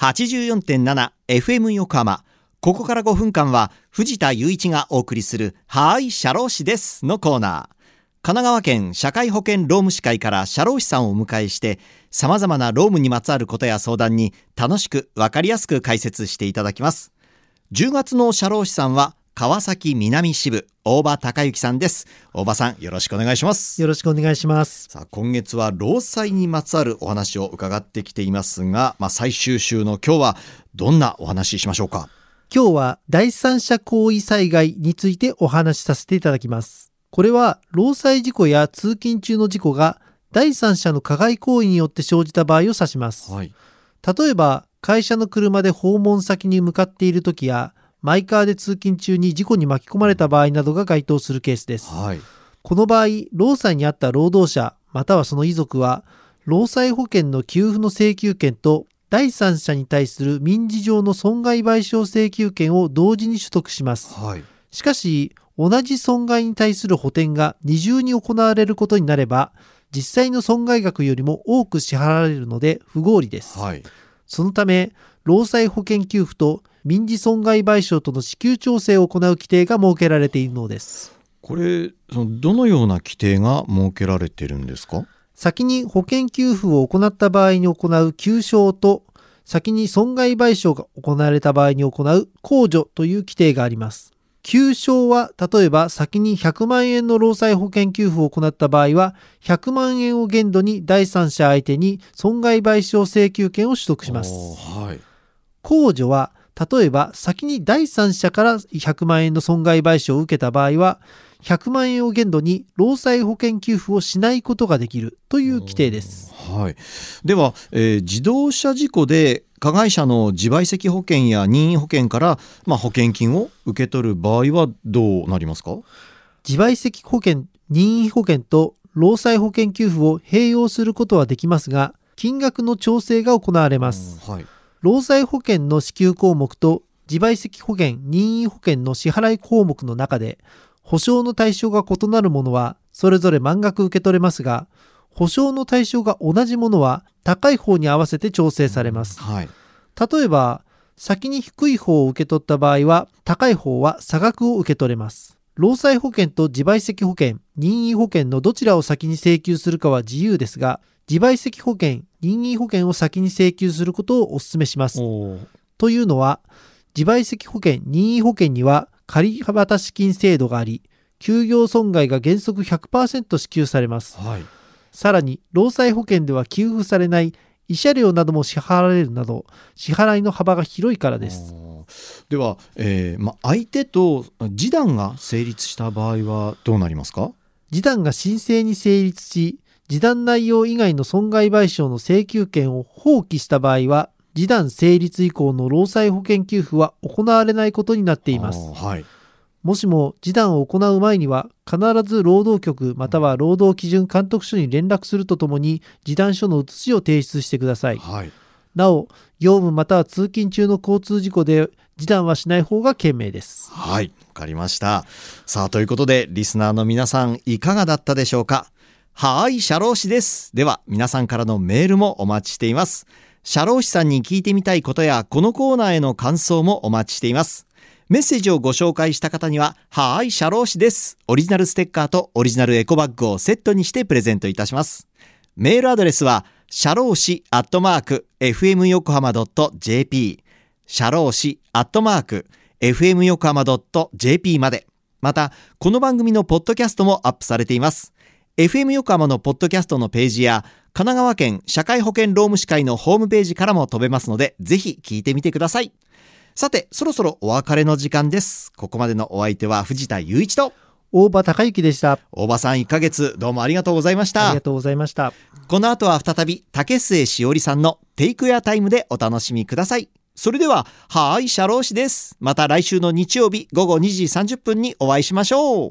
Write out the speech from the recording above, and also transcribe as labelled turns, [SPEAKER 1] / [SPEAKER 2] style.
[SPEAKER 1] 84.7FM 横浜。ここから5分間は藤田雄一がお送りするはーい、社労士ですのコーナー。神奈川県社会保険労務士会から社労士さんをお迎えして様々な労務にまつわることや相談に楽しくわかりやすく解説していただきます。10月の社労士さんは川崎南支部大場隆之さんです。大場さんよろしくお願いします。
[SPEAKER 2] よろしくお願いします。
[SPEAKER 1] さあ今月は労災にまつわるお話を伺ってきていますがまあ、最終週の今日はどんなお話ししましょうか？
[SPEAKER 2] 今日は第三者行為災害についてお話しさせていただきます。これは労災事故や通勤中の事故が第三者の加害行為によって生じた場合を指します、はい、例えば会社の車で訪問先に向かっている時やマイカーで通勤中に事故に巻き込まれた場合などが該当するケースです。はい、この場合、労災にあった労働者またはその遺族は、労災保険の給付の請求権と第三者に対する民事上の損害賠償請求権を同時に取得します。はい、しかし、同じ損害に対する補填が二重に行われることになれば、実際の損害額よりも多く支払われるので不合理です。はい、そのため、労災保険給付と民事損害賠償との支給調整を行う規定が設けられているのです。
[SPEAKER 1] これそのどのような規定が設けられているんですか？
[SPEAKER 2] 先に保険給付を行った場合に行う給償と先に損害賠償が行われた場合に行う控除という規定があります。給償は例えば先に100万円の労災保険給付を行った場合は100万円を限度に第三者相手に損害賠償請求権を取得します、はい、控除は例えば先に第三者から100万円の損害賠償を受けた場合は100万円を限度に労災保険給付をしないことができるという規定です。
[SPEAKER 1] はい、では、えー、自動車事故で加害者の自賠責保険や任意保険から、まあ、保険金を受け取る場合はどうなりますか？
[SPEAKER 2] 自賠責保険任意保険と労災保険給付を併用することはできますが金額の調整が行われます。はい労災保険の支給項目と自賠責保険、任意保険の支払い項目の中で、保証の対象が異なるものはそれぞれ満額受け取れますが、保証の対象が同じものは高い方に合わせて調整されます。はい、例えば、先に低い方を受け取った場合は、高い方は差額を受け取れます。労災保険と自賠責保険、任意保険のどちらを先に請求するかは自由ですが、自賠責保険、任意保険を先に請求することをお勧めします。というのは、自賠責保険、任意保険には仮渡し金制度があり、休業損害が原則100%支給されます。はい、さらに、労災保険では給付されない慰謝料なども支払われるなど、支払いの幅が広いからです。
[SPEAKER 1] では、えーま、相手と示談が成立した場合はどうなりますか？
[SPEAKER 2] 示談が申請に成立し、示談内容以外の損害賠償の請求権を放棄した場合は、示談成立以降の労災保険給付は行われないことになっています。はい、もしも示談を行う前には、必ず労働局または労働基準監督署に連絡するとともに、示談書の写しを提出してください。はい、なお、業務または通勤中の交通事故で示談はしない方が賢明です。
[SPEAKER 1] はい、わかりました。さあ、ということで、リスナーの皆さん、いかがだったでしょうか？はい、社労士です。では、皆さんからのメールもお待ちしています。社労士さんに聞いてみたいことや、このコーナーへの感想もお待ちしています。メッセージをご紹介した方には、はい、社労士です。オリジナルステッカーとオリジナルエコバッグをセットにしてプレゼントいたします。メールアドレスは、社労士アットマーク、fm 横浜 .jp、社労士アットマーク、fm 横浜 .jp まで。また、この番組のポッドキャストもアップされています。FM 横浜のポッドキャストのページや神奈川県社会保険労務士会のホームページからも飛べますのでぜひ聞いてみてくださいさてそろそろお別れの時間ですここまでのお相手は藤田雄一と
[SPEAKER 2] 大場隆之でした。
[SPEAKER 1] 大場さん1ヶ月どうもありがとうございました。
[SPEAKER 2] ありがとうございました。
[SPEAKER 1] この後は再び竹末しおりさんのテイクエアタイムでお楽しみください。それでははい社労士です。また来週の日曜日午後2時30分にお会いしましょう